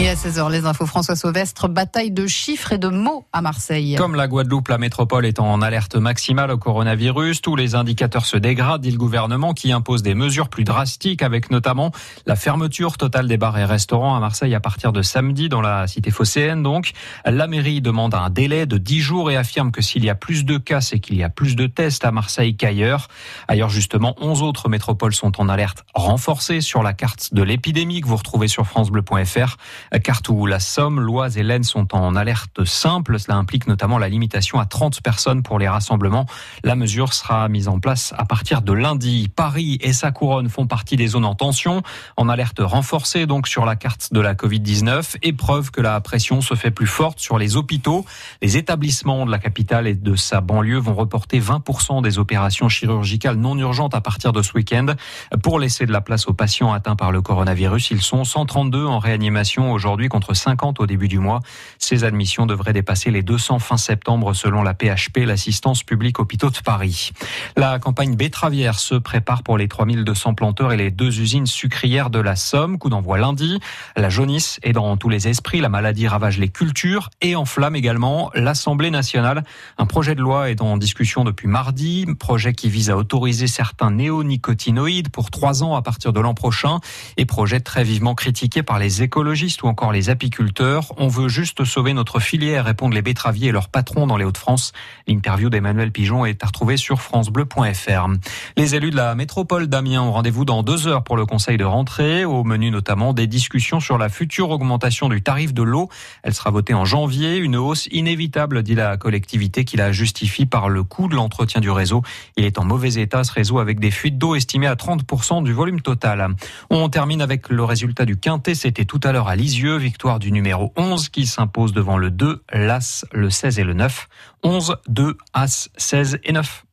Et à 16h, les infos François Sauvestre, bataille de chiffres et de mots à Marseille. Comme la Guadeloupe, la métropole est en alerte maximale au coronavirus. Tous les indicateurs se dégradent, dit le gouvernement qui impose des mesures plus drastiques avec notamment la fermeture totale des bars et restaurants à Marseille à partir de samedi dans la cité phocéenne. Donc, la mairie demande un délai de 10 jours et affirme que s'il y a plus de cas, c'est qu'il y a plus de tests à Marseille qu'ailleurs. Ailleurs, justement, 11 autres métropoles sont en alerte renforcée sur la carte de l'épidémie que vous retrouvez sur francebleu.fr carte où la Somme, l'Oise et l'Aisne sont en alerte simple. Cela implique notamment la limitation à 30 personnes pour les rassemblements. La mesure sera mise en place à partir de lundi. Paris et sa couronne font partie des zones en tension, en alerte renforcée donc sur la carte de la Covid-19. Épreuve que la pression se fait plus forte sur les hôpitaux. Les établissements de la capitale et de sa banlieue vont reporter 20% des opérations chirurgicales non urgentes à partir de ce week-end. Pour laisser de la place aux patients atteints par le coronavirus, ils sont 132 en réanimation contre 50 au début du mois. Ces admissions devraient dépasser les 200 fin septembre selon la PHP, l'assistance publique hôpitaux de Paris. La campagne betteravière se prépare pour les 3200 planteurs et les deux usines sucrières de la Somme. Coup d'envoi lundi. La jaunisse est dans tous les esprits. La maladie ravage les cultures et enflamme également l'Assemblée nationale. Un projet de loi est en discussion depuis mardi. Projet qui vise à autoriser certains néonicotinoïdes pour trois ans à partir de l'an prochain. Et projet très vivement critiqué par les écologistes encore les apiculteurs. On veut juste sauver notre filière, répondent les betteraviers et leurs patrons dans les Hauts-de-France. L'interview d'Emmanuel Pigeon est à retrouver sur francebleu.fr. Les élus de la métropole d'Amiens ont rendez-vous dans deux heures pour le conseil de rentrée. Au menu notamment des discussions sur la future augmentation du tarif de l'eau. Elle sera votée en janvier. Une hausse inévitable, dit la collectivité, qui la justifie par le coût de l'entretien du réseau. Il est en mauvais état, ce réseau, avec des fuites d'eau estimées à 30% du volume total. On termine avec le résultat du quintet. C'était tout à l'heure à Lisieux. Victoire du numéro 11 qui s'impose devant le 2, l'As, le 16 et le 9. 11, 2, As, 16 et 9.